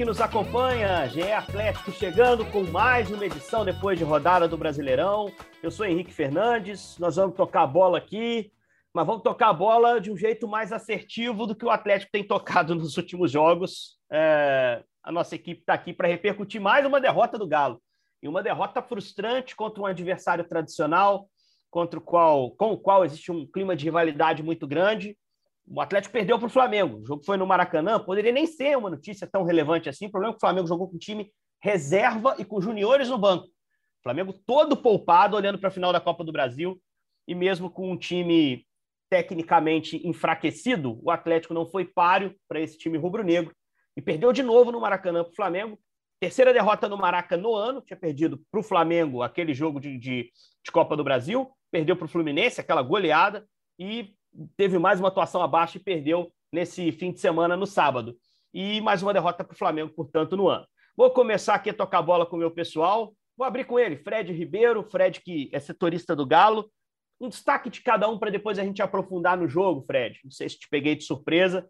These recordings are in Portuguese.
Que nos acompanha. GE Atlético chegando com mais uma edição depois de rodada do Brasileirão. Eu sou Henrique Fernandes. Nós vamos tocar a bola aqui, mas vamos tocar a bola de um jeito mais assertivo do que o Atlético tem tocado nos últimos jogos. É... a nossa equipe está aqui para repercutir mais uma derrota do Galo. E uma derrota frustrante contra um adversário tradicional, contra o qual, com o qual existe um clima de rivalidade muito grande o Atlético perdeu para o Flamengo. O jogo foi no Maracanã. Poderia nem ser uma notícia tão relevante assim. O problema é que o Flamengo jogou com time reserva e com juniores no banco. O Flamengo todo poupado, olhando para a final da Copa do Brasil. E mesmo com um time tecnicamente enfraquecido, o Atlético não foi páreo para esse time rubro-negro. E perdeu de novo no Maracanã para o Flamengo. Terceira derrota no Maracanã no ano. Tinha perdido para o Flamengo aquele jogo de, de, de Copa do Brasil. Perdeu para o Fluminense, aquela goleada. E teve mais uma atuação abaixo e perdeu nesse fim de semana no sábado. E mais uma derrota para o Flamengo, portanto, no ano. Vou começar aqui a tocar bola com o meu pessoal. Vou abrir com ele, Fred Ribeiro, Fred que é setorista do Galo. Um destaque de cada um para depois a gente aprofundar no jogo, Fred. Não sei se te peguei de surpresa.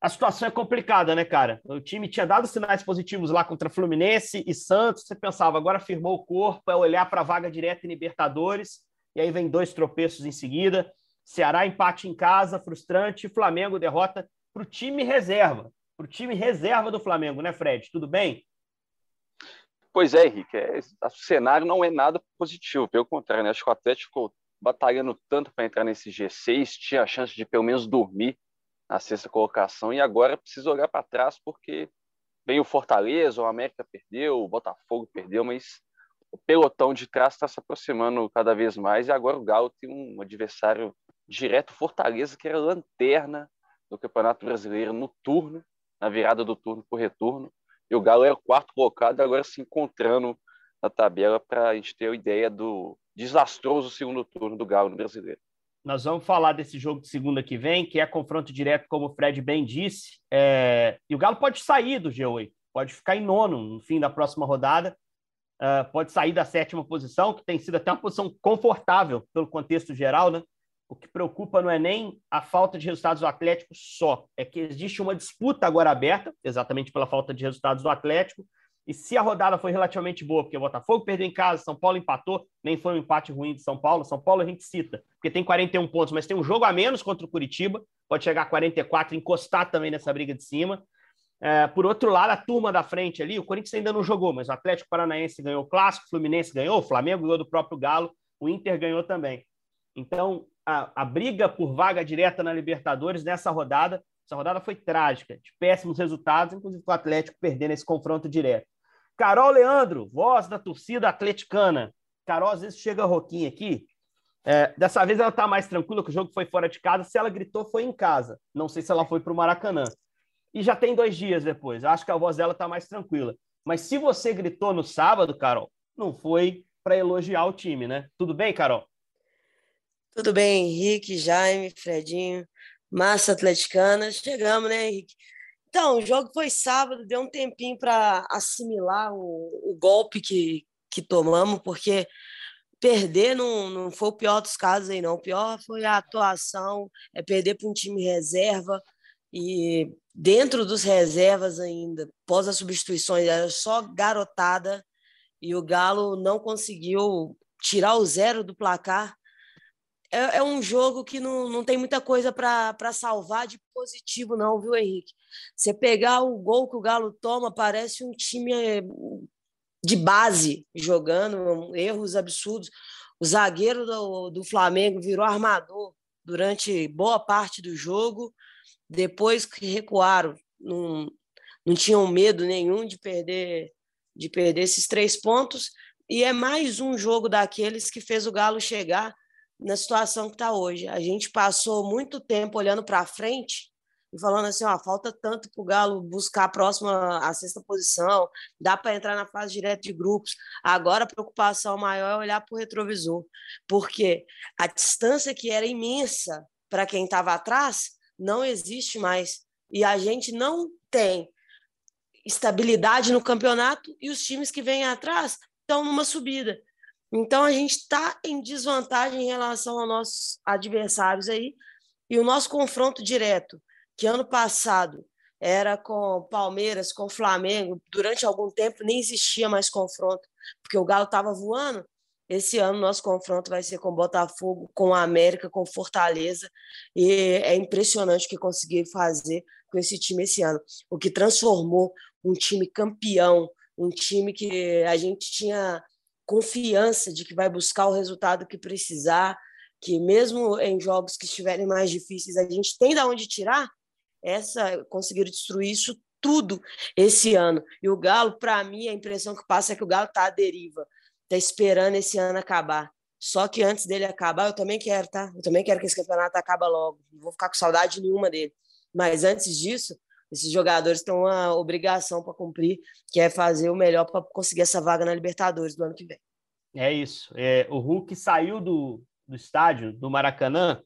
A situação é complicada, né, cara? O time tinha dado sinais positivos lá contra Fluminense e Santos. Você pensava, agora firmou o corpo, é olhar para a vaga direta em Libertadores. E aí vem dois tropeços em seguida. Ceará empate em casa, frustrante. Flamengo derrota para o time reserva. Para o time reserva do Flamengo, né, Fred? Tudo bem? Pois é, Henrique. É, o cenário não é nada positivo. Pelo contrário, né? acho que o Atlético batalhando tanto para entrar nesse G6, tinha a chance de pelo menos dormir na sexta colocação e agora precisa olhar para trás porque vem o Fortaleza, o América perdeu, o Botafogo perdeu, mas o pelotão de trás está se aproximando cada vez mais e agora o Galo tem um adversário direto Fortaleza, que era lanterna do Campeonato Brasileiro no turno, na virada do turno para o retorno. E o Galo era o quarto colocado, agora se encontrando na tabela para a gente ter a ideia do desastroso segundo turno do Galo no Brasileiro. Nós vamos falar desse jogo de segunda que vem, que é confronto direto, como o Fred bem disse. É... E o Galo pode sair do G8, pode ficar em nono no fim da próxima rodada, uh, pode sair da sétima posição, que tem sido até uma posição confortável pelo contexto geral, né? O que preocupa não é nem a falta de resultados do Atlético só, é que existe uma disputa agora aberta, exatamente pela falta de resultados do Atlético. E se a rodada foi relativamente boa, porque o Botafogo perdeu em casa, São Paulo empatou, nem foi um empate ruim de São Paulo. São Paulo a gente cita, porque tem 41 pontos, mas tem um jogo a menos contra o Curitiba, pode chegar a 44, encostar também nessa briga de cima. É, por outro lado, a turma da frente ali, o Corinthians ainda não jogou, mas o Atlético Paranaense ganhou o Clássico, o Fluminense ganhou, o Flamengo ganhou do próprio Galo, o Inter ganhou também. Então, a, a briga por vaga direta na Libertadores nessa rodada. Essa rodada foi trágica, de péssimos resultados, inclusive o Atlético perdendo esse confronto direto. Carol Leandro, voz da torcida atleticana. Carol às vezes chega roquinha aqui. É, dessa vez ela está mais tranquila, que o jogo foi fora de casa. Se ela gritou, foi em casa. Não sei se ela foi para o Maracanã. E já tem dois dias depois. Acho que a voz dela está mais tranquila. Mas se você gritou no sábado, Carol, não foi para elogiar o time, né? Tudo bem, Carol? Tudo bem, Henrique, Jaime, Fredinho, massa atleticana. Chegamos, né, Henrique? Então, o jogo foi sábado, deu um tempinho para assimilar o, o, golpe que, que tomamos, porque perder não, não foi o pior dos casos aí, não. O pior foi a atuação, é perder para um time reserva e dentro dos reservas ainda, pós as substituições, era só garotada e o Galo não conseguiu tirar o zero do placar é, é um jogo que não, não tem muita coisa para salvar de positivo, não, viu, Henrique? Você pegar o gol que o Galo toma, parece um time eh, de base jogando, erros absurdos. O zagueiro do, do Flamengo virou armador durante boa parte do jogo. Depois que recuaram, não, não tinham medo nenhum de perder de perder esses três pontos. E é mais um jogo daqueles que fez o Galo chegar na situação que está hoje. A gente passou muito tempo olhando para frente e falando assim, ó, falta tanto para o Galo buscar a próxima, a sexta posição, dá para entrar na fase direta de grupos. Agora a preocupação maior é olhar para o retrovisor, porque a distância que era imensa para quem estava atrás não existe mais. E a gente não tem estabilidade no campeonato e os times que vêm atrás estão numa subida. Então a gente está em desvantagem em relação aos nossos adversários aí. E o nosso confronto direto, que ano passado era com Palmeiras, com Flamengo, durante algum tempo nem existia mais confronto, porque o Galo estava voando. Esse ano nosso confronto vai ser com Botafogo, com a América, com Fortaleza, e é impressionante o que conseguiram fazer com esse time esse ano. O que transformou um time campeão, um time que a gente tinha confiança de que vai buscar o resultado que precisar, que mesmo em jogos que estiverem mais difíceis, a gente tem da onde tirar, essa conseguiram destruir isso tudo esse ano. E o Galo, para mim, a impressão que passa é que o Galo está à deriva, está esperando esse ano acabar. Só que antes dele acabar, eu também quero, tá? Eu também quero que esse campeonato acabe logo. Não vou ficar com saudade nenhuma dele. Mas antes disso, esses jogadores têm uma obrigação para cumprir, que é fazer o melhor para conseguir essa vaga na Libertadores do ano que vem. É isso. É, o Hulk saiu do, do estádio, do Maracanã,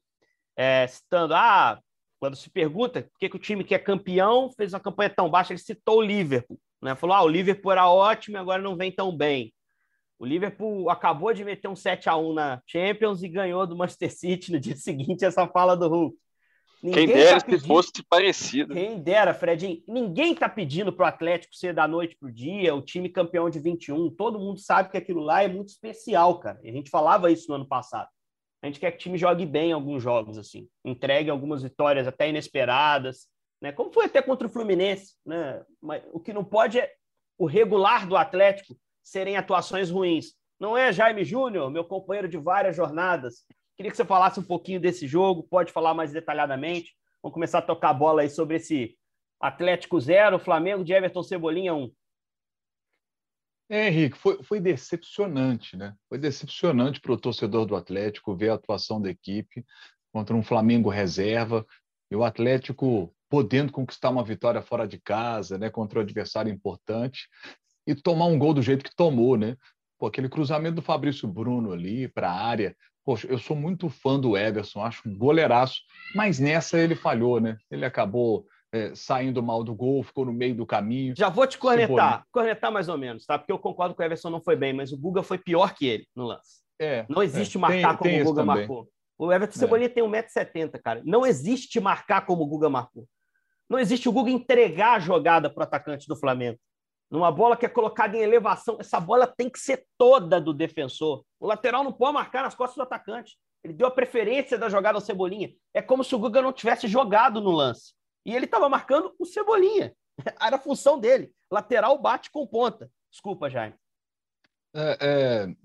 é, citando: ah, quando se pergunta por que, que o time que é campeão fez uma campanha tão baixa, ele citou o Liverpool. Né? Falou: ah, o Liverpool era ótimo e agora não vem tão bem. O Liverpool acabou de meter um 7 a 1 na Champions e ganhou do Manchester City no dia seguinte, essa fala do Hulk. Ninguém Quem dera tá pedindo... se fosse parecido. Quem dera, Fredinho. Ninguém está pedindo para o Atlético ser da noite para o dia, o time campeão de 21. Todo mundo sabe que aquilo lá é muito especial, cara. E a gente falava isso no ano passado. A gente quer que o time jogue bem em alguns jogos, assim. Entregue algumas vitórias até inesperadas, né? Como foi até contra o Fluminense, né? Mas o que não pode é o regular do Atlético serem atuações ruins. Não é Jaime Júnior, meu companheiro de várias jornadas, Queria que você falasse um pouquinho desse jogo, pode falar mais detalhadamente. Vamos começar a tocar a bola aí sobre esse Atlético 0, Flamengo de Everton Cebolinha 1. Um. É, Henrique, foi, foi decepcionante, né? Foi decepcionante para o torcedor do Atlético ver a atuação da equipe contra um Flamengo reserva e o Atlético podendo conquistar uma vitória fora de casa, né, contra um adversário importante e tomar um gol do jeito que tomou, né? Pô, aquele cruzamento do Fabrício Bruno ali para a área, Poxa, eu sou muito fã do Everson, acho um goleiraço, mas nessa ele falhou, né? Ele acabou é, saindo mal do gol, ficou no meio do caminho. Já vou te cornetar, cornetar mais ou menos, tá? Porque eu concordo que o Everson não foi bem, mas o Guga foi pior que ele no lance. É, não existe é. marcar tem, como tem o Guga marcou. O Everton é. Cebolinha tem 1,70m, cara. Não existe marcar como o Guga marcou. Não existe o Guga entregar a jogada para o atacante do Flamengo numa bola que é colocada em elevação, essa bola tem que ser toda do defensor. O lateral não pode marcar nas costas do atacante. Ele deu a preferência da jogada ao Cebolinha. É como se o Guga não tivesse jogado no lance. E ele estava marcando o Cebolinha. Era a função dele. Lateral bate com ponta. Desculpa, Jaime. É, é,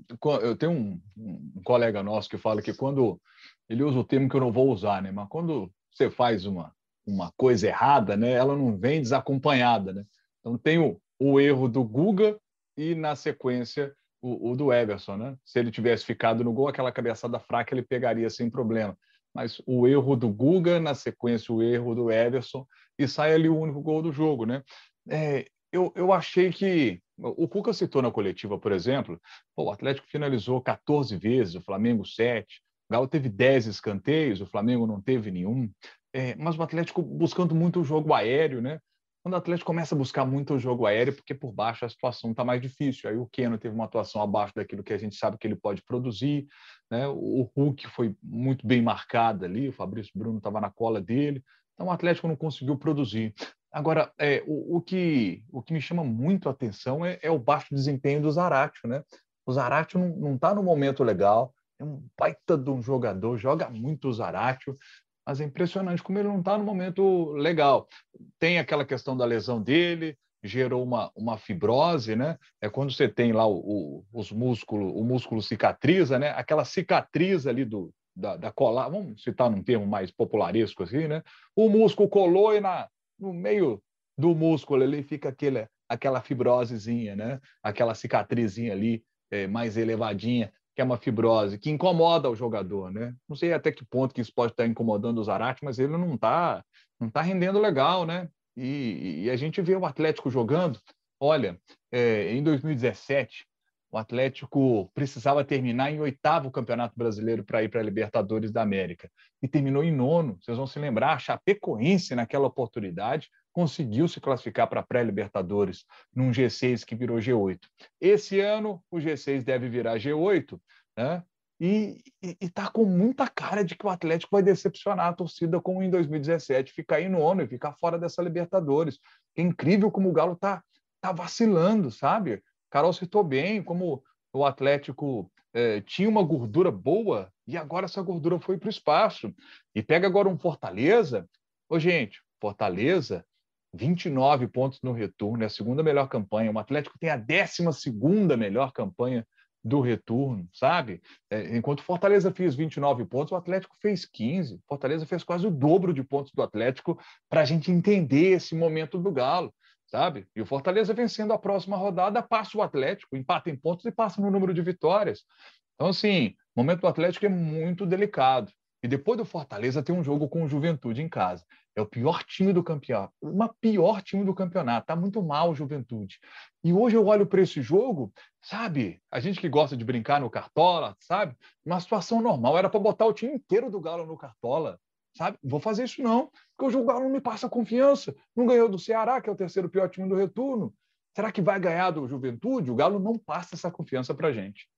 eu tenho um, um, colega nosso que fala que quando ele usa o termo que eu não vou usar, né? Mas quando você faz uma, uma coisa errada, né? Ela não vem desacompanhada, né? Então tem o, o erro do Guga e, na sequência, o, o, do Everson. Né? Se ele tivesse ficado no gol, aquela cabeçada fraca ele pegaria sem problema. Mas o erro do Guga, na sequência, o erro do Everson, e sai ali o único gol do jogo. Né? É, eu, eu achei que. O Cuca citou na coletiva, por exemplo, o Atlético finalizou 14 vezes, o Flamengo 7. O Galo teve 10 escanteios, o Flamengo não teve nenhum. É, mas o Atlético buscando muito o jogo aéreo, né? Quando o Atlético começa a buscar muito o jogo aéreo, porque por baixo a situação está mais difícil. Aí o Keno teve uma atuação abaixo daquilo que a gente sabe que ele pode produzir. Né? O Hulk foi muito bem marcado ali, o Fabrício Bruno estava na cola dele. Então o Atlético não conseguiu produzir. Agora, é, o, o, que, o que me chama muito a atenção é, é o baixo desempenho do Zaratio. Né? O Zaratio não está no momento legal, é um baita de um jogador, joga muito o Zaratio, mas é impressionante como ele não está no momento legal. Tem aquela questão da lesão dele, gerou uma, uma fibrose, né? É quando você tem lá o, o, os músculos, o músculo cicatriza, né? Aquela cicatriz ali do, da, da colar, vamos citar num termo mais popularesco assim, né? O músculo colou e na, no meio do músculo ele fica aquele, aquela fibrosezinha, né? Aquela cicatrizinha ali é, mais elevadinha. Que é uma fibrose, que incomoda o jogador, né? Não sei até que ponto que isso pode estar incomodando o Zarate, mas ele não está não tá rendendo legal, né? E, e, a gente vê o Atlético jogando. Olha, é, em 2017, o Atlético precisava terminar em oitavo Campeonato Brasileiro para ir para a Libertadores da América. E terminou em nono. Vocês vão se lembrar, a Chapecoense, naquela oportunidade, conseguiu se classificar para a pré-Libertadores num G6 que virou G8. Esse ano, o G6 deve virar G8, né? E está com muita cara de que o Atlético vai decepcionar a torcida como em 2017, ficar aí no ONU e ficar fora dessa Libertadores. É incrível como o Galo está tá vacilando, sabe? Carol citou bem como o Atlético eh, tinha uma gordura boa e agora essa gordura foi para o espaço. E pega agora um Fortaleza. Ô, gente, Fortaleza 29 pontos no retorno, é a segunda melhor campanha. O Atlético tem a 12 segunda melhor campanha do retorno, sabe? É, enquanto Fortaleza fez 29 pontos, o Atlético fez 15. Fortaleza fez quase o dobro de pontos do Atlético para a gente entender esse momento do Galo, sabe? E o Fortaleza vencendo a próxima rodada passa o Atlético, empata em pontos e passa no número de vitórias. Então, assim, o momento do Atlético é muito delicado. E depois do Fortaleza tem um jogo com o Juventude em casa. É o pior time do campeonato, uma pior time do campeonato. Tá muito mal o Juventude. E hoje eu olho para esse jogo, sabe? A gente que gosta de brincar no cartola, sabe? Uma situação normal era para botar o time inteiro do Galo no cartola, sabe? Vou fazer isso não, porque o Galo não me passa confiança. Não ganhou do Ceará, que é o terceiro pior time do retorno. Será que vai ganhar do Juventude? O Galo não passa essa confiança para gente.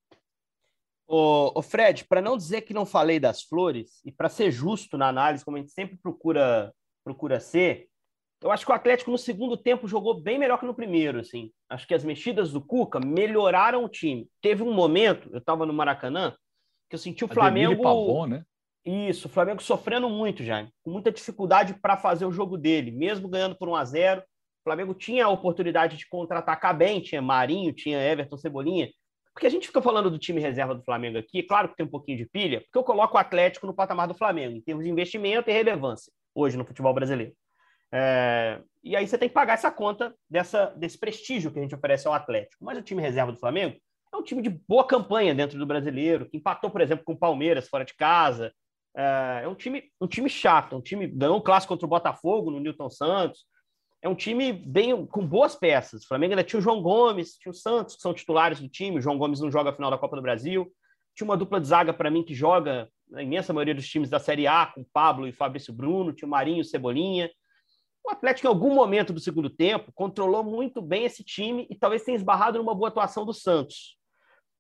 Ô, ô Fred, para não dizer que não falei das flores, e para ser justo na análise, como a gente sempre procura procura ser. Eu acho que o Atlético no segundo tempo jogou bem melhor que no primeiro, assim. Acho que as mexidas do Cuca melhoraram o time. Teve um momento, eu estava no Maracanã, que eu senti o Flamengo. Pavon, né? Isso, o Flamengo sofrendo muito já, com muita dificuldade para fazer o jogo dele, mesmo ganhando por 1 a 0. O Flamengo tinha a oportunidade de contra-atacar bem, tinha Marinho, tinha Everton Cebolinha. Porque a gente fica falando do time reserva do Flamengo aqui, claro que tem um pouquinho de pilha, porque eu coloco o Atlético no patamar do Flamengo, em termos de investimento e relevância hoje no futebol brasileiro. É, e aí você tem que pagar essa conta dessa, desse prestígio que a gente oferece ao Atlético. Mas o time reserva do Flamengo é um time de boa campanha dentro do brasileiro, que empatou, por exemplo, com o Palmeiras fora de casa. É, é um, time, um time chato, um time ganhou um clássico contra o Botafogo no Newton Santos. É um time bem com boas peças. O Flamengo ainda tinha o João Gomes, tinha o Santos, que são titulares do time. O João Gomes não joga a final da Copa do Brasil. Tinha uma dupla de zaga para mim que joga na imensa maioria dos times da Série A, com Pablo e Fabrício Bruno, tinha o Marinho e Cebolinha. O Atlético, em algum momento do segundo tempo, controlou muito bem esse time e talvez tenha esbarrado numa boa atuação do Santos.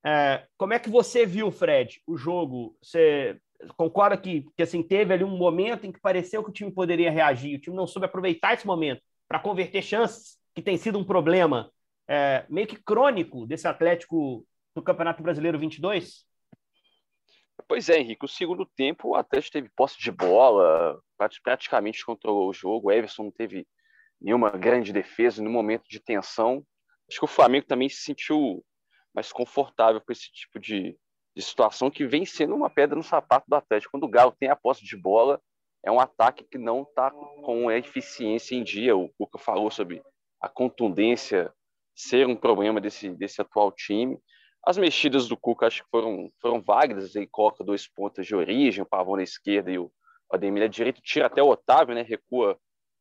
É, como é que você viu, Fred, o jogo? Você concorda que, que assim, teve ali um momento em que pareceu que o time poderia reagir, o time não soube aproveitar esse momento para converter chances, que tem sido um problema é, meio que crônico desse Atlético do Campeonato Brasileiro 22? Pois é, Henrique. O segundo tempo, o Atlético teve posse de bola, praticamente controlou o jogo. O Everson não teve nenhuma grande defesa no momento de tensão. Acho que o Flamengo também se sentiu mais confortável com esse tipo de, de situação que vem sendo uma pedra no sapato do Atlético. Quando o Galo tem a posse de bola, é um ataque que não está com eficiência em dia. O Cuca falou sobre a contundência ser um problema desse, desse atual time. As mexidas do Cuca acho que foram, foram válidas, ele coloca dois pontos de origem, o Pavão na esquerda e o Ademir à direita, tira até o Otávio, né, recua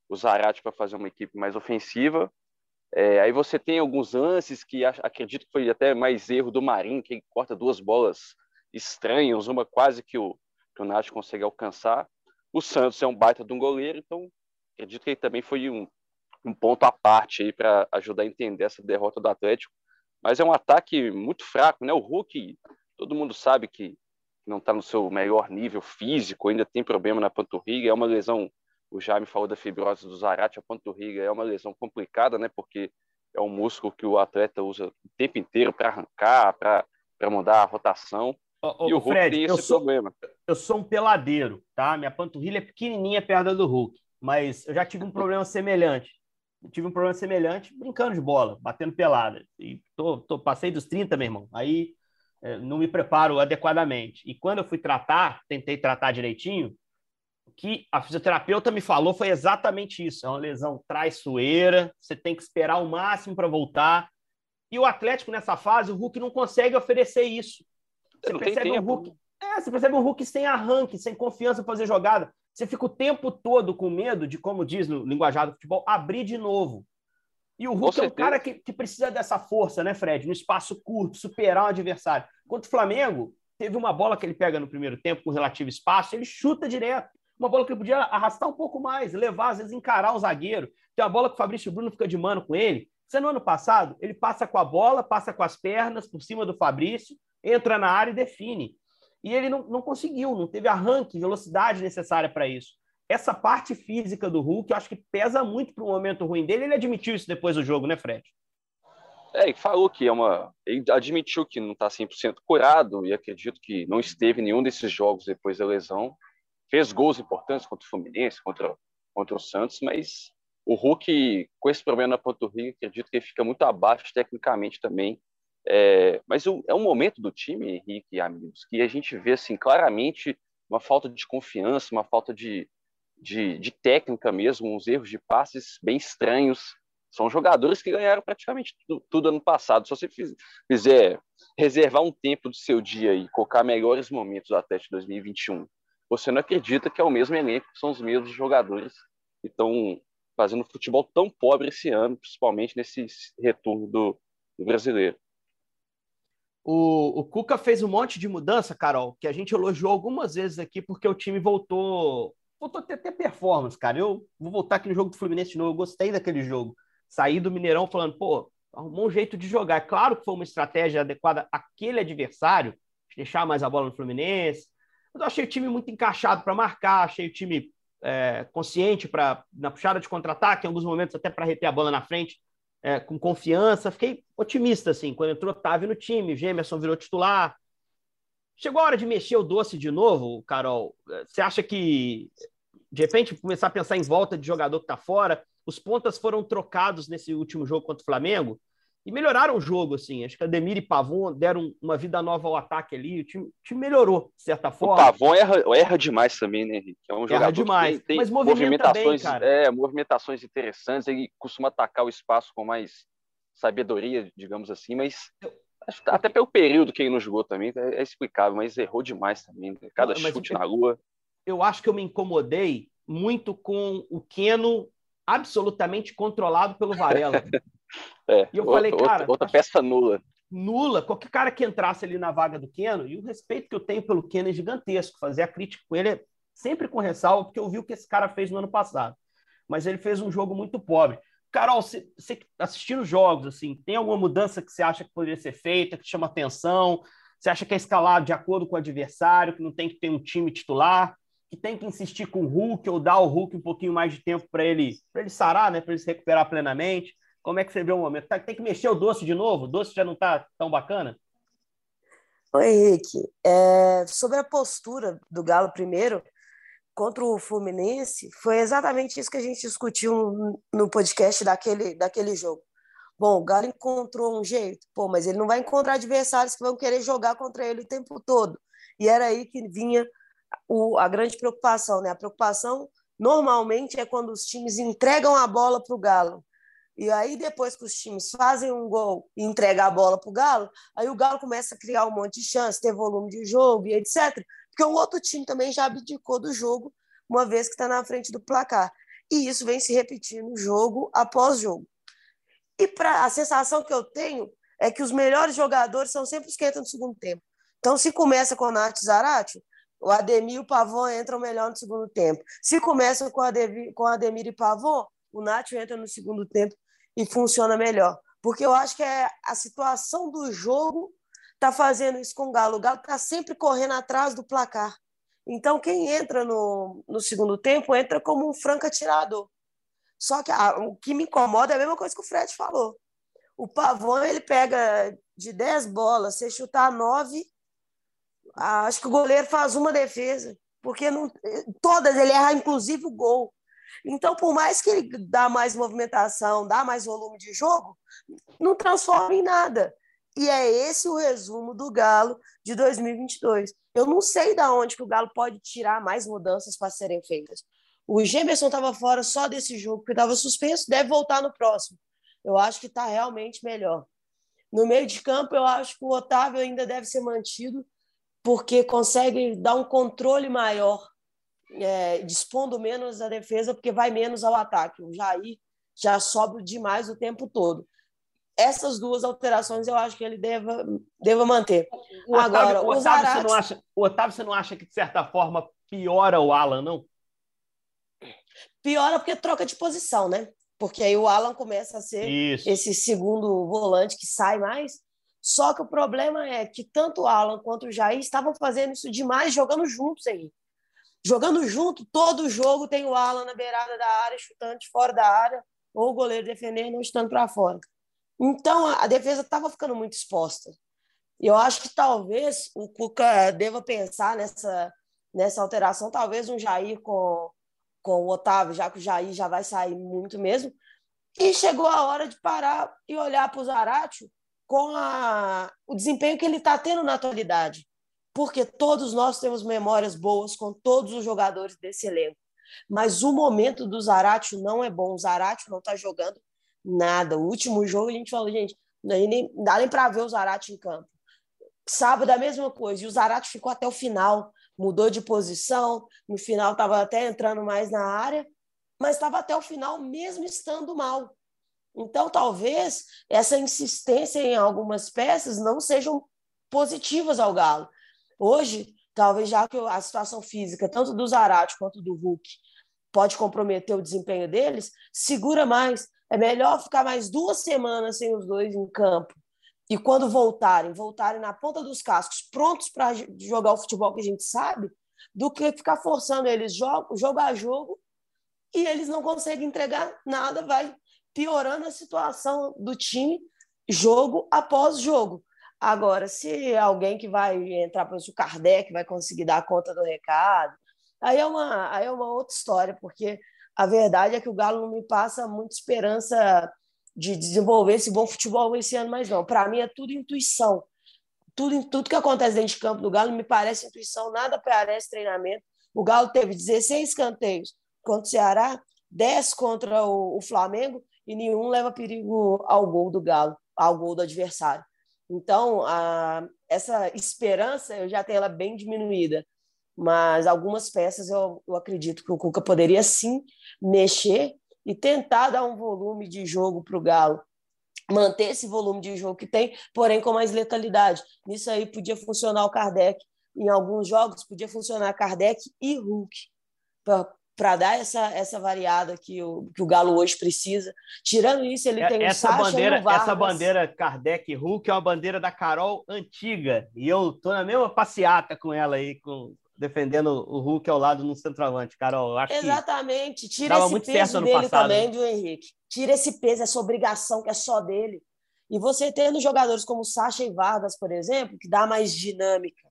o Zarate para fazer uma equipe mais ofensiva. É, aí você tem alguns lances que acredito que foi até mais erro do Marinho, que corta duas bolas estranhas, uma quase que o, que o Nath consegue alcançar. O Santos é um baita de um goleiro, então acredito que ele também foi um, um ponto à parte aí para ajudar a entender essa derrota do Atlético mas é um ataque muito fraco, né? O Hulk, todo mundo sabe que não está no seu melhor nível físico, ainda tem problema na panturrilha, é uma lesão, o Jaime falou da fibrose do Zarate, a panturrilha é uma lesão complicada, né? Porque é um músculo que o atleta usa o tempo inteiro para arrancar, para mudar a rotação. E o Hulk Fred, tem esse eu sou, problema. Eu sou um peladeiro, tá? Minha panturrilha é pequenininha perto do Hulk, mas eu já tive um problema semelhante tive um problema semelhante brincando de bola, batendo pelada. E tô, tô, passei dos 30, meu irmão. Aí é, não me preparo adequadamente. E quando eu fui tratar, tentei tratar direitinho, o que a fisioterapeuta me falou foi exatamente isso: é uma lesão traiçoeira, você tem que esperar o máximo para voltar. E o Atlético, nessa fase, o Hulk não consegue oferecer isso. Você percebe um Hulk. É, você percebe um Hulk sem arranque, sem confiança para fazer jogada. Você fica o tempo todo com medo de, como diz no linguajar do futebol, abrir de novo. E o Hulk é um cara que, que, precisa dessa força, né, Fred? No espaço curto, superar um adversário. Quanto o Flamengo, teve uma bola que ele pega no primeiro tempo com relativo espaço, ele chuta direto. Uma bola que ele podia arrastar um pouco mais, levar, às vezes, encarar o zagueiro. Tem uma bola que o Fabrício Bruno fica de mano com ele. Você no ano passado, ele passa com a bola, passa com as pernas por cima do Fabrício, entra na área e define. E ele não, não conseguiu, não teve arranque, velocidade necessária para isso essa parte física do Hulk, eu acho que pesa muito para o momento ruim dele. Ele admitiu isso depois do jogo, né, Fred? É, ele falou que é uma. Ele admitiu que não está 100% curado e acredito que não esteve em nenhum desses jogos depois da lesão. Fez gols importantes contra o Fluminense, contra, contra o Santos, mas o Hulk, com esse problema na panturrilha, acredito que ele fica muito abaixo tecnicamente também. É, mas é um momento do time, Henrique e amigos, que a gente vê assim, claramente uma falta de confiança, uma falta de, de, de técnica mesmo, uns erros de passes bem estranhos. São jogadores que ganharam praticamente tudo, tudo ano passado. Se você fizer reservar um tempo do seu dia e colocar melhores momentos do Atlético 2021, você não acredita que é o mesmo elenco, são os mesmos jogadores que estão fazendo futebol tão pobre esse ano, principalmente nesse retorno do, do brasileiro. O, o, Cuca fez um monte de mudança, Carol, que a gente elogiou algumas vezes aqui, porque o time voltou voltou a ter até performance, cara. Eu vou voltar aqui no jogo do Fluminense de novo. Eu gostei daquele jogo. Saí do Mineirão falando, pô, arrumou um jeito de jogar. Claro que foi uma estratégia adequada àquele adversário, de deixar mais a bola no Fluminense. Mas eu achei o time muito encaixado para marcar, achei o time é, consciente para na puxada de contra-ataque, em alguns momentos até para reter a bola na frente, é, com confiança. Fiquei otimista, assim, quando entrou Otávio no time, Gemerson virou titular. Chegou a hora de mexer o doce de novo, Carol? Você acha que, de repente, começar a pensar em volta de jogador que está fora? Os pontas foram trocados nesse último jogo contra o Flamengo e melhoraram o jogo, assim. Acho que Ademir e Pavon deram uma vida nova ao ataque ali. O time, o time melhorou, de certa forma. O Pavon erra, erra demais também, né, Henrique? É um erra jogador demais, que tem, mas movimentações, bem, é, movimentações interessantes. Ele costuma atacar o espaço com mais sabedoria, digamos assim, mas até pelo período que ele não jogou também, é, é explicável, mas errou demais também. Né? Cada mas chute eu, na lua. Eu acho que eu me incomodei muito com o Keno absolutamente controlado pelo Varela. é, e eu outra, falei, cara. Outra, peça nula. Nula. Qualquer cara que entrasse ali na vaga do Keno, e o respeito que eu tenho pelo Keno é gigantesco. Fazer a crítica com ele é sempre com ressalva, porque eu vi o que esse cara fez no ano passado. Mas ele fez um jogo muito pobre. Carol, você, você assistindo jogos, assim, tem alguma mudança que você acha que poderia ser feita, que chama atenção? Você acha que é escalar de acordo com o adversário, que não tem que ter um time titular, que tem que insistir com o Hulk ou dar ao Hulk um pouquinho mais de tempo para ele, ele sarar, né, para ele se recuperar plenamente? Como é que você vê o momento? Tá, tem que mexer o doce de novo? O doce já não está tão bacana? Oi, Henrique. É, sobre a postura do Galo primeiro, contra o Fluminense, foi exatamente isso que a gente discutiu no podcast daquele, daquele jogo. Bom, o Galo encontrou um jeito, pô, mas ele não vai encontrar adversários que vão querer jogar contra ele o tempo todo. E era aí que vinha o, a grande preocupação, né? A preocupação normalmente é quando os times entregam a bola para o Galo. E aí, depois que os times fazem um gol e entregam a bola para o Galo, aí o Galo começa a criar um monte de chance, ter volume de jogo e etc porque o outro time também já abdicou do jogo, uma vez que está na frente do placar. E isso vem se repetindo jogo após jogo. E pra, a sensação que eu tenho é que os melhores jogadores são sempre os que entram no segundo tempo. Então, se começa com o Nath Zarate, o Ademir e o Pavon entram melhor no segundo tempo. Se começa com o Ademir, com o Ademir e Pavon, o Nath entra no segundo tempo e funciona melhor. Porque eu acho que é a situação do jogo está fazendo isso com o Galo. O Galo está sempre correndo atrás do placar. Então, quem entra no, no segundo tempo entra como um franco atirador. Só que ah, o que me incomoda é a mesma coisa que o Fred falou. O Pavão, ele pega de 10 bolas, você chutar 9, ah, acho que o goleiro faz uma defesa, porque não, todas ele erra, inclusive o gol. Então, por mais que ele dá mais movimentação, dá mais volume de jogo, não transforma em nada. E é esse o resumo do Galo de 2022. Eu não sei da onde que o Galo pode tirar mais mudanças para serem feitas. O Gemerson estava fora só desse jogo, porque estava suspenso, deve voltar no próximo. Eu acho que está realmente melhor. No meio de campo, eu acho que o Otávio ainda deve ser mantido. porque consegue dar um controle maior, é, dispondo menos da defesa, porque vai menos ao ataque. O Jair já sobe demais o tempo todo. Essas duas alterações eu acho que ele deva, deva manter. O Agora, Otávio, o Otávio, você não acha, o Otávio, você não acha que, de certa forma, piora o Alan, não? Piora porque troca de posição, né? Porque aí o Alan começa a ser Isso. esse segundo volante que sai mais. Só que o problema é que tanto o Alan quanto o Jair estavam fazendo isso demais, jogando juntos aí. Jogando junto, todo jogo tem o Alan na beirada da área, chutando de fora da área, ou o goleiro defendendo, não chutando para fora. Então, a defesa estava ficando muito exposta. E eu acho que talvez o Cuca deva pensar nessa, nessa alteração, talvez um Jair com, com o Otávio, já que o Jair já vai sair muito mesmo. E chegou a hora de parar e olhar para o Zaratio com a, o desempenho que ele está tendo na atualidade. Porque todos nós temos memórias boas com todos os jogadores desse elenco. Mas o momento do Zaratio não é bom. O Zaratio não está jogando Nada. O último jogo a gente falou, gente, nem, não dá nem para ver o Zarate em campo. Sábado a mesma coisa. E o Zarate ficou até o final, mudou de posição. No final estava até entrando mais na área, mas estava até o final, mesmo estando mal. Então, talvez essa insistência em algumas peças não sejam positivas ao Galo. Hoje, talvez já que a situação física, tanto do Zarate quanto do Hulk, pode comprometer o desempenho deles, segura mais. É melhor ficar mais duas semanas sem os dois em campo e quando voltarem, voltarem na ponta dos cascos, prontos para jogar o futebol que a gente sabe, do que ficar forçando eles jogo, jogo a jogo e eles não conseguem entregar nada, vai piorando a situação do time jogo após jogo. Agora, se alguém que vai entrar para o Kardec vai conseguir dar conta do recado, aí é uma, aí é uma outra história, porque a verdade é que o Galo não me passa muita esperança de desenvolver esse bom futebol esse ano mais não. Para mim é tudo intuição. Tudo, tudo que acontece dentro de campo do Galo me parece intuição, nada parece treinamento. O Galo teve 16 canteios contra o Ceará, 10 contra o, o Flamengo e nenhum leva perigo ao gol do Galo, ao gol do adversário. Então, a, essa esperança eu já tenho ela bem diminuída mas algumas peças eu, eu acredito que o Cuca poderia sim mexer e tentar dar um volume de jogo para o Galo, manter esse volume de jogo que tem, porém com mais letalidade. Nisso aí podia funcionar o Kardec, em alguns jogos podia funcionar Kardec e Hulk, para dar essa, essa variada que o, que o Galo hoje precisa. Tirando isso, ele é, tem essa o bandeira, Essa bandeira Kardec Hulk é uma bandeira da Carol antiga, e eu tô na mesma passeata com ela aí, com, defendendo o Hulk ao lado no centroavante, Carol. Eu acho Exatamente. Tira esse peso dele passado. também, do Henrique. Tira esse peso, essa obrigação que é só dele. E você tendo jogadores como Sacha e Vargas, por exemplo, que dá mais dinâmica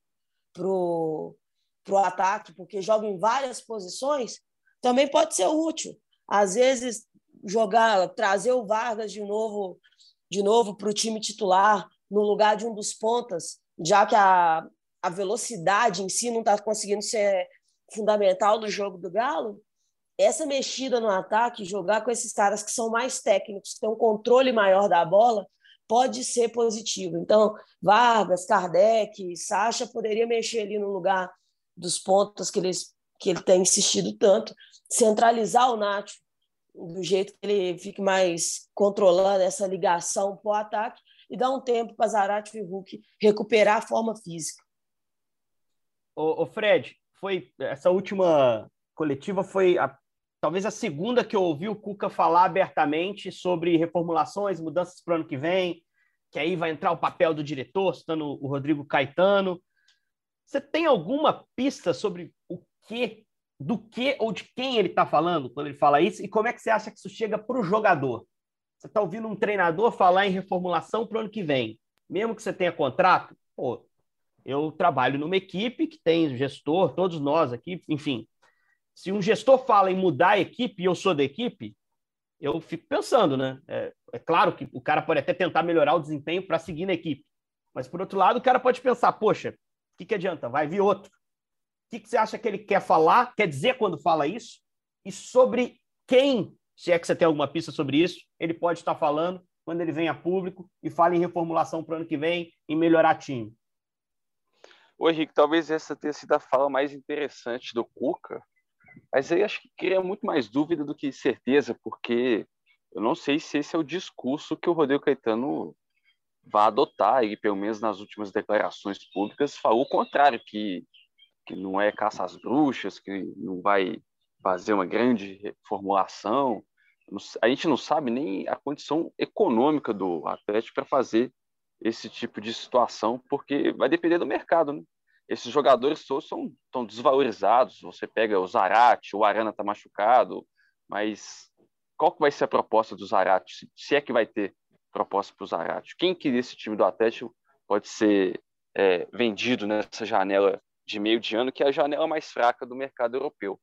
pro pro ataque, porque joga em várias posições, também pode ser útil. Às vezes jogar, trazer o Vargas de novo, de novo para o time titular no lugar de um dos pontas, já que a, a velocidade em si não está conseguindo ser fundamental no jogo do Galo, essa mexida no ataque, jogar com esses caras que são mais técnicos, que têm um controle maior da bola, pode ser positivo. Então, Vargas, Kardec, Sacha poderia mexer ali no lugar dos pontos que, eles, que ele tem insistido tanto, centralizar o Nacho do jeito que ele fique mais controlando essa ligação para o ataque e dar um tempo para Zarate e Hulk recuperar a forma física. O, o Fred, foi essa última coletiva foi a, talvez a segunda que eu ouvi o Cuca falar abertamente sobre reformulações, mudanças para o ano que vem, que aí vai entrar o papel do diretor, citando o Rodrigo Caetano. Você tem alguma pista sobre o que, do que ou de quem ele está falando quando ele fala isso? E como é que você acha que isso chega para o jogador? Você está ouvindo um treinador falar em reformulação para o ano que vem, mesmo que você tenha contrato? Pô, eu trabalho numa equipe que tem gestor, todos nós aqui, enfim. Se um gestor fala em mudar a equipe e eu sou da equipe, eu fico pensando, né? É, é claro que o cara pode até tentar melhorar o desempenho para seguir na equipe. Mas, por outro lado, o cara pode pensar, poxa, o que, que adianta? Vai vir outro. Que, que você acha que ele quer falar, quer dizer quando fala isso? E sobre quem, se é que você tem alguma pista sobre isso, ele pode estar falando quando ele vem a público e fala em reformulação para o ano que vem, em melhorar time. Ô, Henrique, talvez essa tenha sido a fala mais interessante do Cuca, mas aí acho que cria muito mais dúvida do que certeza, porque eu não sei se esse é o discurso que o Rodrigo Caetano vai adotar, e pelo menos nas últimas declarações públicas falou o contrário, que, que não é caça às bruxas, que não vai fazer uma grande reformulação. A gente não sabe nem a condição econômica do Atlético para fazer esse tipo de situação, porque vai depender do mercado, né? Esses jogadores todos são tão desvalorizados. Você pega o Zarate, o Arana está machucado, mas qual que vai ser a proposta do Zarate? Se é que vai ter proposta para o Zarate? Quem que desse time do Atlético pode ser é, vendido nessa janela de meio de ano, que é a janela mais fraca do mercado europeu?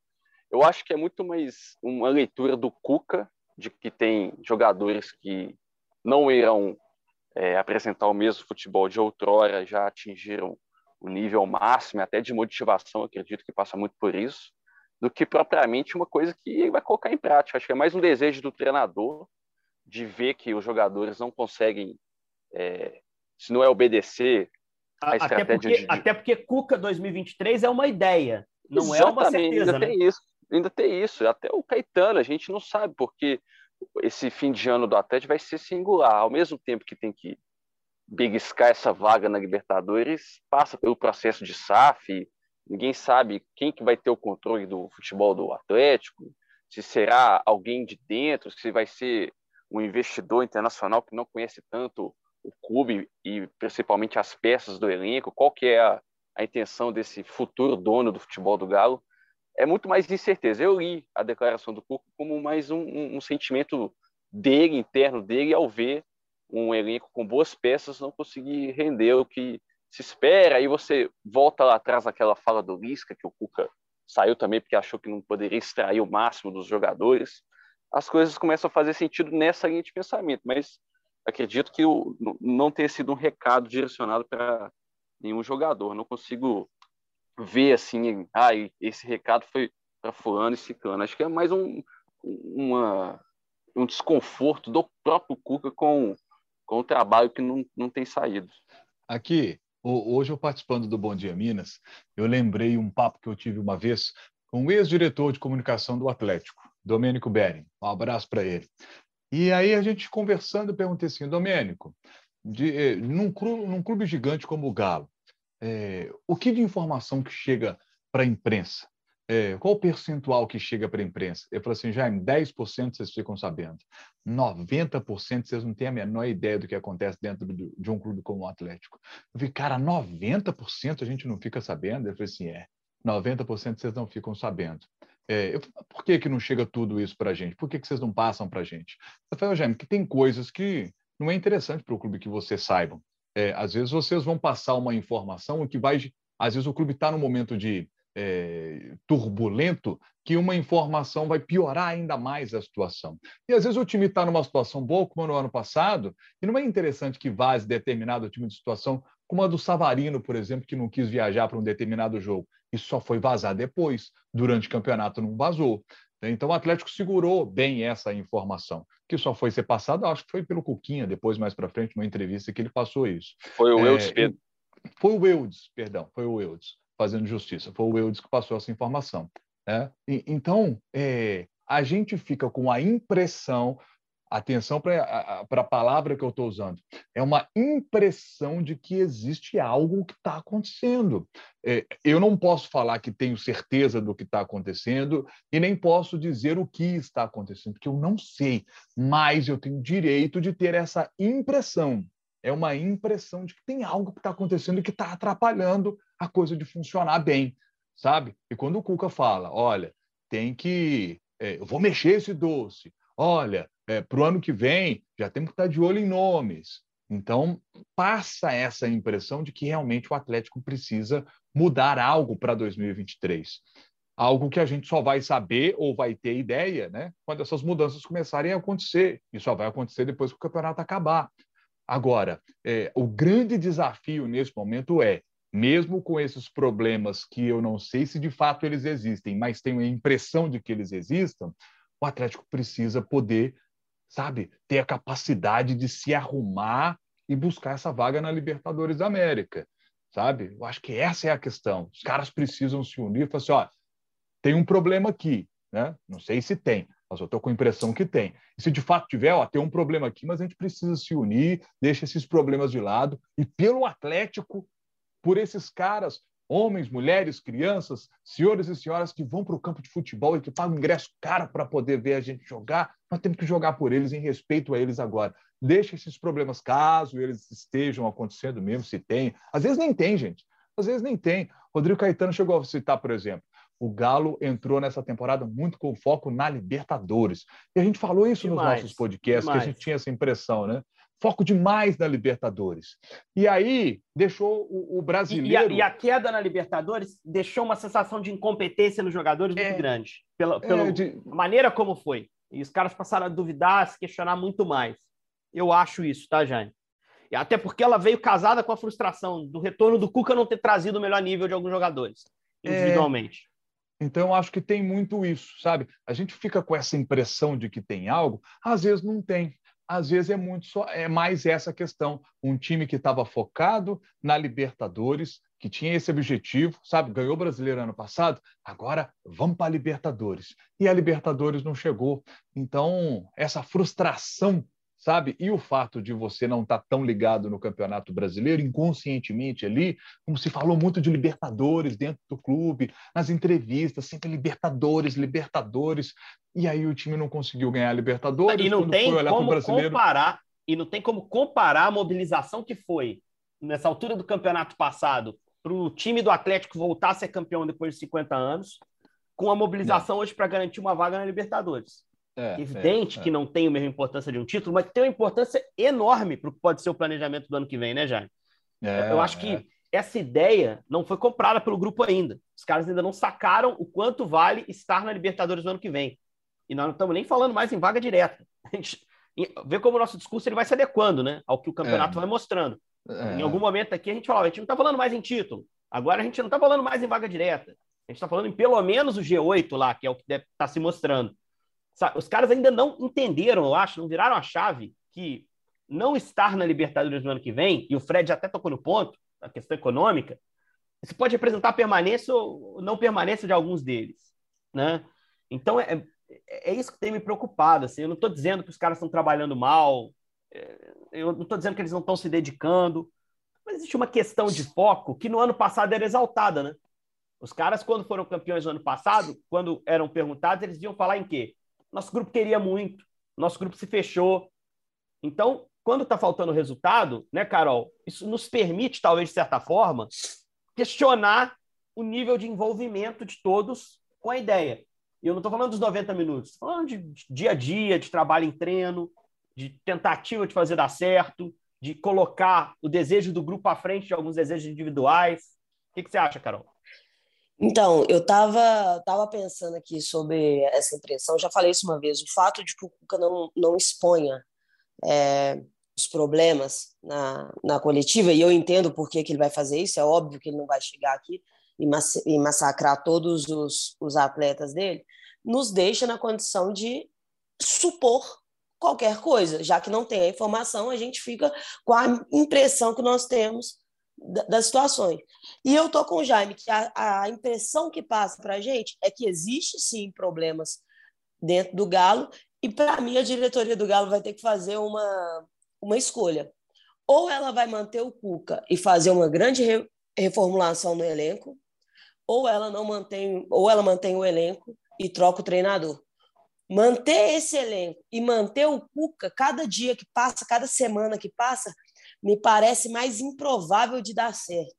Eu acho que é muito mais uma leitura do Cuca, de que tem jogadores que não irão é, apresentar o mesmo futebol de outrora, já atingiram o nível máximo, até de motivação, acredito que passa muito por isso, do que propriamente uma coisa que ele vai colocar em prática. Acho que é mais um desejo do treinador de ver que os jogadores não conseguem, é, se não é obedecer a até porque, de... Até porque Cuca 2023 é uma ideia, não Exatamente, é uma certeza. Ainda né? tem isso, ainda tem isso. Até o Caetano, a gente não sabe, porque esse fim de ano do Atlético vai ser singular. Ao mesmo tempo que tem que beliscar essa vaga na Libertadores, passa pelo processo de SAF, ninguém sabe quem que vai ter o controle do futebol do Atlético, se será alguém de dentro, se vai ser um investidor internacional que não conhece tanto o clube e principalmente as peças do elenco, qual que é a, a intenção desse futuro dono do futebol do Galo, é muito mais incerteza. Eu li a declaração do Cuco como mais um, um, um sentimento dele, interno dele, ao ver um elenco com boas peças não conseguir render o que se espera. Aí você volta lá atrás naquela fala do Lisca, que o Cuca saiu também porque achou que não poderia extrair o máximo dos jogadores. As coisas começam a fazer sentido nessa linha de pensamento, mas acredito que o, não tenha sido um recado direcionado para nenhum jogador. Não consigo ver assim, ah, esse recado foi para fulano e ciclano. Acho que é mais um, uma, um desconforto do próprio Cuca com com um trabalho que não, não tem saído. Aqui, hoje eu participando do Bom Dia Minas, eu lembrei um papo que eu tive uma vez com o ex-diretor de comunicação do Atlético, Domênico Bering. Um abraço para ele. E aí a gente conversando, perguntei assim, Domênico, de, eh, num, clube, num clube gigante como o Galo, é, o que de informação que chega para a imprensa? É, qual o percentual que chega para a imprensa? Eu falei assim, Jaime, 10% vocês ficam sabendo. 90% vocês não têm a menor ideia do que acontece dentro de um clube como o Atlético. Eu falei, cara, 90% a gente não fica sabendo? Eu falei assim, é, 90% vocês não ficam sabendo. É, por que, que não chega tudo isso para a gente? Por que, que vocês não passam para a gente? Eu falei, Jaime, que tem coisas que não é interessante para o clube que vocês saibam. É, às vezes vocês vão passar uma informação que vai... Às vezes o clube está no momento de é, turbulento que uma informação vai piorar ainda mais a situação. E às vezes o time está numa situação boa, como no ano passado, e não é interessante que vaze determinado time de situação, como a do Savarino, por exemplo, que não quis viajar para um determinado jogo. Isso só foi vazar depois, durante o campeonato não vazou. Então o Atlético segurou bem essa informação, que só foi ser passada, acho que foi pelo Cuquinha, depois mais para frente, uma entrevista que ele passou isso. Foi o é, Eudes, Pedro. Foi o Eudes, perdão, foi o Eudes fazendo justiça. Foi o Eudes que passou essa informação. Né? E, então, é, a gente fica com a impressão, atenção para a palavra que eu estou usando, é uma impressão de que existe algo que está acontecendo. É, eu não posso falar que tenho certeza do que está acontecendo e nem posso dizer o que está acontecendo, porque eu não sei, mas eu tenho direito de ter essa impressão. É uma impressão de que tem algo que está acontecendo e que está atrapalhando a coisa de funcionar bem, sabe? E quando o Cuca fala, olha, tem que. É, eu vou mexer esse doce. Olha, é, para o ano que vem já temos que estar tá de olho em nomes. Então, passa essa impressão de que realmente o Atlético precisa mudar algo para 2023. Algo que a gente só vai saber ou vai ter ideia né, quando essas mudanças começarem a acontecer. E só vai acontecer depois que o campeonato acabar. Agora, é, o grande desafio nesse momento é mesmo com esses problemas que eu não sei se de fato eles existem, mas tenho a impressão de que eles existam, o Atlético precisa poder, sabe, ter a capacidade de se arrumar e buscar essa vaga na Libertadores da América. sabe? Eu acho que essa é a questão. Os caras precisam se unir e falar assim: ó, tem um problema aqui, né? Não sei se tem, mas eu estou com a impressão que tem. E se de fato tiver, ó, tem um problema aqui, mas a gente precisa se unir, deixa esses problemas de lado. E pelo Atlético, por esses caras, homens, mulheres, crianças, senhores e senhoras que vão para o campo de futebol e que pagam ingresso caro para poder ver a gente jogar, nós temos que jogar por eles em respeito a eles agora. Deixa esses problemas, caso eles estejam acontecendo mesmo, se tem. Às vezes nem tem, gente. Às vezes nem tem. Rodrigo Caetano chegou a citar, por exemplo, o Galo entrou nessa temporada muito com foco na Libertadores. E a gente falou isso demais, nos nossos podcasts, demais. que a gente tinha essa impressão, né? Foco demais na Libertadores. E aí deixou o, o brasileiro. E, e, a, e, a, queda na Libertadores deixou uma sensação de incompetência nos jogadores muito é, grande. Pela, pela é de... maneira como foi. E os caras passaram a duvidar, a se questionar muito mais. Eu acho isso, tá, Jane? E até porque ela veio casada com a frustração do retorno do Cuca não ter trazido o melhor nível de alguns jogadores, é. individualmente. É... Então, eu acho que tem muito isso, sabe? A gente fica com essa impressão de que tem algo, às vezes não tem. Às vezes é muito só, é mais essa questão. Um time que estava focado na Libertadores, que tinha esse objetivo, sabe? Ganhou o brasileiro ano passado, agora vamos para a Libertadores. E a Libertadores não chegou. Então, essa frustração sabe? E o fato de você não estar tá tão ligado no Campeonato Brasileiro, inconscientemente ali, como se falou muito de Libertadores dentro do clube, nas entrevistas, sempre Libertadores, Libertadores, e aí o time não conseguiu ganhar a Libertadores. E não tem como brasileiro... comparar, e não tem como comparar a mobilização que foi nessa altura do campeonato passado para o time do Atlético voltar a ser campeão depois de 50 anos, com a mobilização não. hoje para garantir uma vaga na Libertadores. É, Evidente é, que é. não tem a mesma importância de um título, mas tem uma importância enorme para o que pode ser o planejamento do ano que vem, né, Jaime? É, Eu acho que é. essa ideia não foi comprada pelo grupo ainda. Os caras ainda não sacaram o quanto vale estar na Libertadores no ano que vem. E nós não estamos nem falando mais em vaga direta. A gente vê como o nosso discurso ele vai se adequando né, ao que o campeonato vai mostrando. Em algum momento aqui a gente falava, a gente não está falando mais em título. Agora a gente não está falando mais em vaga direta. A gente está falando em pelo menos o G8 lá, que é o que deve estar tá se mostrando. Os caras ainda não entenderam, eu acho, não viraram a chave que não estar na Libertadores no ano que vem, e o Fred até tocou no ponto, a questão econômica, isso pode representar permanência ou não permanência de alguns deles, né? Então, é, é, é isso que tem me preocupado, assim, eu não estou dizendo que os caras estão trabalhando mal, é, eu não estou dizendo que eles não estão se dedicando, mas existe uma questão de foco que no ano passado era exaltada, né? Os caras, quando foram campeões no ano passado, quando eram perguntados, eles iam falar em quê? Nosso grupo queria muito, nosso grupo se fechou. Então, quando está faltando resultado, né, Carol, isso nos permite, talvez, de certa forma, questionar o nível de envolvimento de todos com a ideia. E eu não estou falando dos 90 minutos, estou falando de dia a dia, de trabalho em treino, de tentativa de fazer dar certo, de colocar o desejo do grupo à frente de alguns desejos individuais. O que, que você acha, Carol? Então, eu estava tava pensando aqui sobre essa impressão, já falei isso uma vez, o fato de que o Cuca não, não exponha é, os problemas na, na coletiva, e eu entendo por que, que ele vai fazer isso, é óbvio que ele não vai chegar aqui e, mass e massacrar todos os, os atletas dele, nos deixa na condição de supor qualquer coisa, já que não tem a informação, a gente fica com a impressão que nós temos das situações. E eu tô com o Jaime, que a, a impressão que passa para a gente é que existe sim problemas dentro do Galo, e para mim a diretoria do Galo vai ter que fazer uma, uma escolha. Ou ela vai manter o Cuca e fazer uma grande re, reformulação no elenco, ou ela não mantém, ou ela mantém o elenco e troca o treinador. Manter esse elenco e manter o Cuca cada dia que passa, cada semana que passa, me parece mais improvável de dar certo.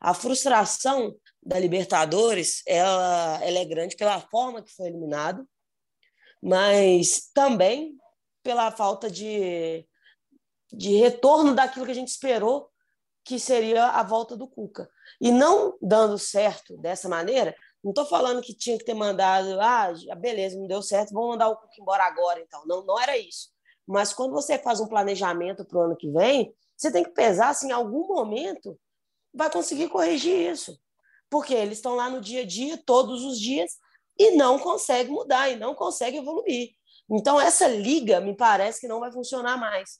A frustração da Libertadores ela, ela é grande pela forma que foi eliminado, mas também pela falta de, de retorno daquilo que a gente esperou que seria a volta do Cuca. E não dando certo dessa maneira, não estou falando que tinha que ter mandado, ah, beleza, não deu certo, vamos mandar o Cuca embora agora, então. Não, não era isso. Mas quando você faz um planejamento para o ano que vem, você tem que pesar se em algum momento vai conseguir corrigir isso. Porque eles estão lá no dia a dia, todos os dias, e não conseguem mudar, e não conseguem evoluir. Então, essa liga me parece que não vai funcionar mais.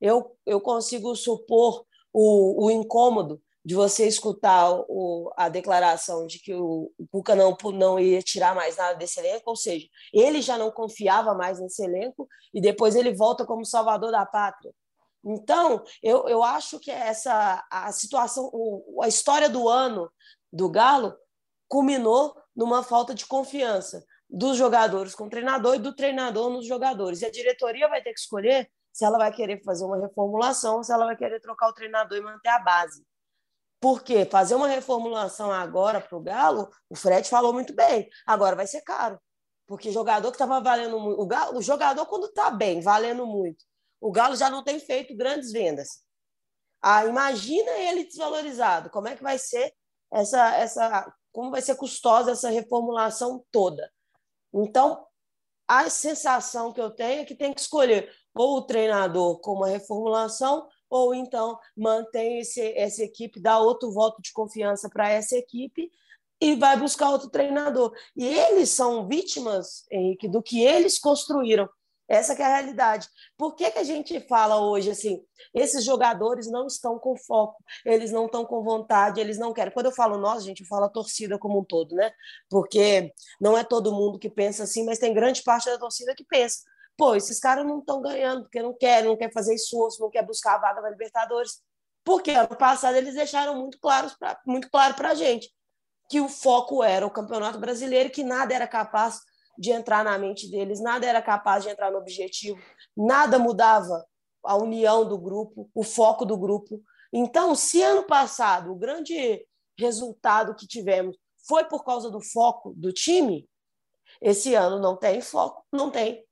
Eu, eu consigo supor o, o incômodo de você escutar o, a declaração de que o, o Cuca não, não ia tirar mais nada desse elenco, ou seja, ele já não confiava mais nesse elenco e depois ele volta como salvador da pátria. Então, eu, eu acho que essa a situação, o, a história do ano do Galo culminou numa falta de confiança dos jogadores com o treinador e do treinador nos jogadores. E a diretoria vai ter que escolher se ela vai querer fazer uma reformulação se ela vai querer trocar o treinador e manter a base. Porque fazer uma reformulação agora para o Galo, o Fred falou muito bem, agora vai ser caro. Porque jogador que estava valendo muito. O, Galo, o jogador, quando está bem, valendo muito, o Galo já não tem feito grandes vendas. Ah, imagina ele desvalorizado. Como é que vai ser essa, essa. Como vai ser custosa essa reformulação toda? Então, a sensação que eu tenho é que tem que escolher ou o treinador com uma reformulação ou então mantém esse, essa equipe, dá outro voto de confiança para essa equipe e vai buscar outro treinador. E eles são vítimas, Henrique, do que eles construíram. Essa é a realidade. Por que, que a gente fala hoje assim? Esses jogadores não estão com foco, eles não estão com vontade, eles não querem. Quando eu falo nós, gente, eu falo a torcida como um todo, né? Porque não é todo mundo que pensa assim, mas tem grande parte da torcida que pensa pô, esses caras não estão ganhando porque não querem, não quer fazer esforço, não quer buscar a vaga na Libertadores. Porque ano passado eles deixaram muito claro pra, muito claro para a gente que o foco era o Campeonato Brasileiro, que nada era capaz de entrar na mente deles, nada era capaz de entrar no objetivo, nada mudava a união do grupo, o foco do grupo. Então, se ano passado o grande resultado que tivemos foi por causa do foco do time, esse ano não tem foco, não tem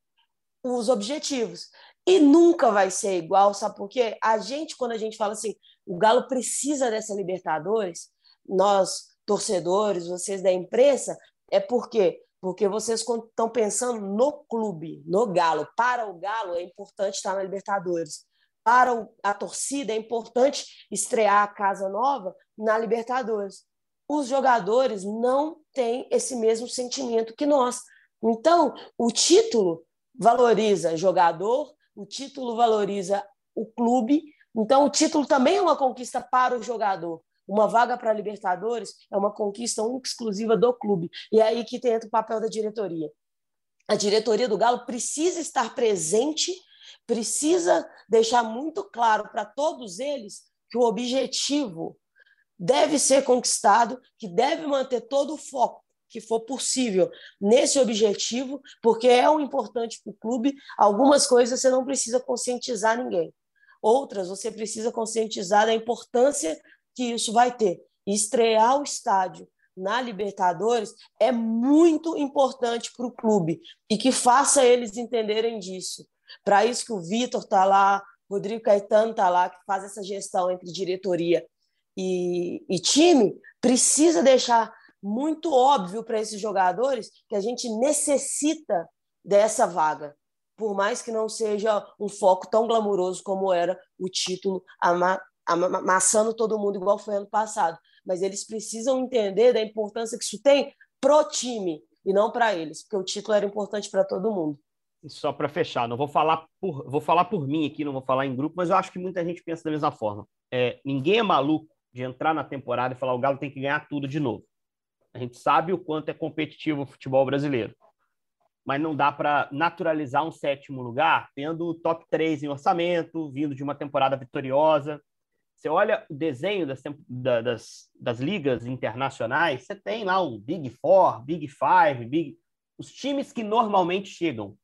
os objetivos. E nunca vai ser igual, sabe por quê? A gente, quando a gente fala assim, o Galo precisa dessa Libertadores, nós, torcedores, vocês da imprensa, é porque porque vocês estão pensando no clube, no Galo. Para o Galo é importante estar na Libertadores. Para a torcida é importante estrear a casa nova na Libertadores. Os jogadores não têm esse mesmo sentimento que nós. Então, o título valoriza jogador, o título valoriza o clube. Então, o título também é uma conquista para o jogador. Uma vaga para a Libertadores é uma conquista única exclusiva do clube. E é aí que entra o papel da diretoria. A diretoria do Galo precisa estar presente, precisa deixar muito claro para todos eles que o objetivo deve ser conquistado, que deve manter todo o foco que for possível nesse objetivo, porque é um importante para o clube. Algumas coisas você não precisa conscientizar ninguém. Outras você precisa conscientizar da importância que isso vai ter. Estrear o estádio na Libertadores é muito importante para o clube e que faça eles entenderem disso. Para isso que o Vitor está lá, Rodrigo Caetano está lá, que faz essa gestão entre diretoria e, e time, precisa deixar muito óbvio para esses jogadores que a gente necessita dessa vaga, por mais que não seja um foco tão glamuroso como era o título ama amassando todo mundo igual foi ano passado. Mas eles precisam entender da importância que isso tem pro time e não para eles, porque o título era importante para todo mundo. E só para fechar, não vou falar por vou falar por mim aqui, não vou falar em grupo, mas eu acho que muita gente pensa da mesma forma. É, ninguém é maluco de entrar na temporada e falar o Galo tem que ganhar tudo de novo. A gente sabe o quanto é competitivo o futebol brasileiro. Mas não dá para naturalizar um sétimo lugar tendo o top 3 em orçamento, vindo de uma temporada vitoriosa. Você olha o desenho das, das, das ligas internacionais, você tem lá o Big Four, Big Five, Big... os times que normalmente chegam.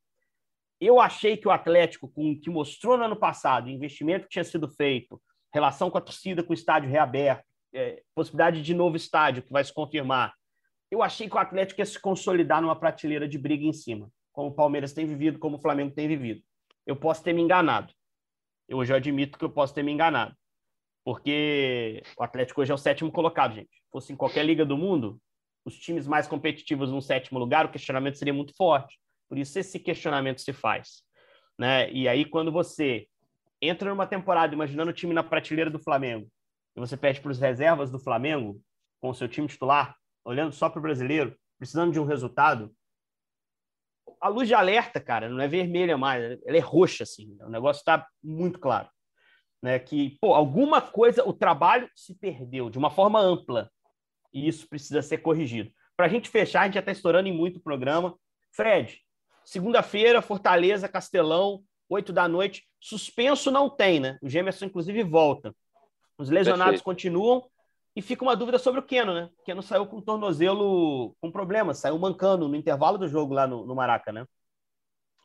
Eu achei que o Atlético, com o que mostrou no ano passado, o investimento que tinha sido feito, relação com a torcida, com o estádio reaberto, é, possibilidade de novo estádio, que vai se confirmar. Eu achei que o Atlético ia se consolidar numa prateleira de briga em cima, como o Palmeiras tem vivido, como o Flamengo tem vivido. Eu posso ter me enganado. Eu hoje admito que eu posso ter me enganado. Porque o Atlético hoje é o sétimo colocado, gente. Se fosse em qualquer liga do mundo, os times mais competitivos no sétimo lugar, o questionamento seria muito forte. Por isso esse questionamento se faz. Né? E aí, quando você entra numa temporada imaginando o time na prateleira do Flamengo, e você pede para os reservas do Flamengo, com o seu time titular, olhando só para o brasileiro, precisando de um resultado, a luz de alerta, cara, não é vermelha mais, ela é roxa, assim. O negócio está muito claro. né? Que, pô, alguma coisa, o trabalho se perdeu de uma forma ampla. E isso precisa ser corrigido. Para a gente fechar, a gente já está estourando em muito programa. Fred, segunda-feira, Fortaleza, Castelão, 8 da noite. Suspenso não tem, né? O Gemerson, inclusive, volta. Os lesionados Perfeito. continuam. E fica uma dúvida sobre o Keno, né? O Keno saiu com o tornozelo com problemas, saiu mancando no intervalo do jogo lá no, no Maraca, né?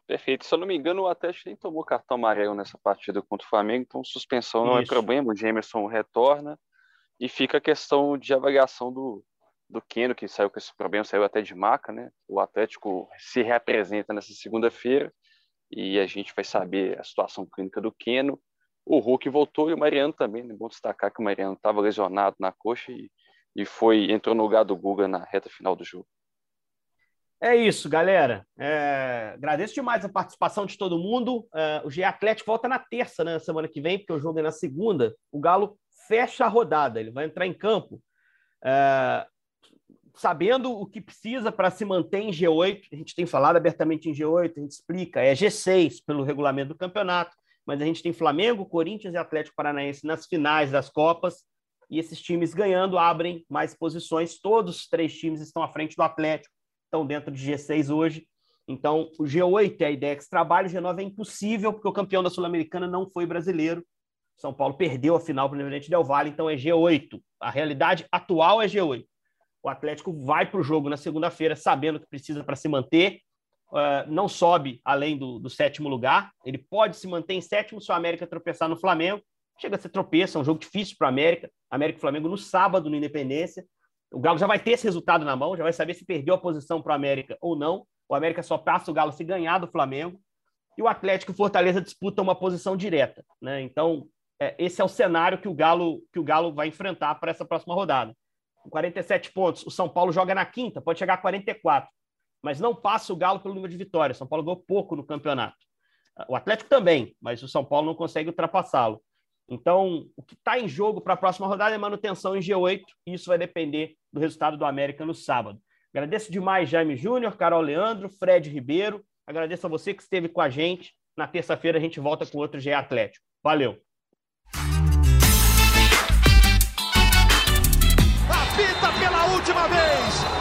Perfeito. Se eu não me engano, o Atlético nem tomou cartão amarelo nessa partida contra o Flamengo, então suspensão não é Isso. é problema. O Jamerson retorna e fica a questão de avaliação do, do Keno, que saiu com esse problema, saiu até de maca, né? O Atlético se reapresenta nessa segunda-feira e a gente vai saber a situação clínica do Keno. O Hulk voltou e o Mariano também, né? Bom destacar que o Mariano estava lesionado na coxa e, e foi entrou no lugar do Guga na reta final do jogo. É isso, galera. É, agradeço demais a participação de todo mundo. É, o GE Atlético volta na terça, né, semana que vem, porque o jogo é na segunda. O Galo fecha a rodada, ele vai entrar em campo. É, sabendo o que precisa para se manter em G8, a gente tem falado abertamente em G8, a gente explica, é G6 pelo regulamento do campeonato, mas a gente tem Flamengo, Corinthians e Atlético Paranaense nas finais das Copas, e esses times ganhando abrem mais posições. Todos os três times estão à frente do Atlético estão dentro de G6 hoje. Então, o G8 é a ideia que se trabalha, o G9 é impossível, porque o campeão da Sul-Americana não foi brasileiro. São Paulo perdeu a final para o Independente Del Valle, então é G8. A realidade atual é G8. O Atlético vai para o jogo na segunda-feira, sabendo que precisa para se manter. Uh, não sobe além do, do, sétimo lugar. Ele pode se manter em sétimo se o América tropeçar no Flamengo. Chega a ser tropeça, é um jogo difícil para o América. América e Flamengo no sábado, no Independência. O Galo já vai ter esse resultado na mão, já vai saber se perdeu a posição para o América ou não. O América só passa o Galo se ganhar do Flamengo. E o Atlético e Fortaleza disputam uma posição direta. Né? Então, é, esse é o cenário que o Galo, que o Galo vai enfrentar para essa próxima rodada. Com 47 pontos, o São Paulo joga na quinta, pode chegar a 44, mas não passa o Galo pelo número de vitórias. São Paulo ganhou pouco no campeonato. O Atlético também, mas o São Paulo não consegue ultrapassá-lo. Então, o que está em jogo para a próxima rodada é manutenção em G8, e isso vai depender do resultado do América no sábado. Agradeço demais, Jaime Júnior, Carol Leandro, Fred Ribeiro. Agradeço a você que esteve com a gente. Na terça-feira a gente volta com outro GE Atlético. Valeu! Apita pela última vez!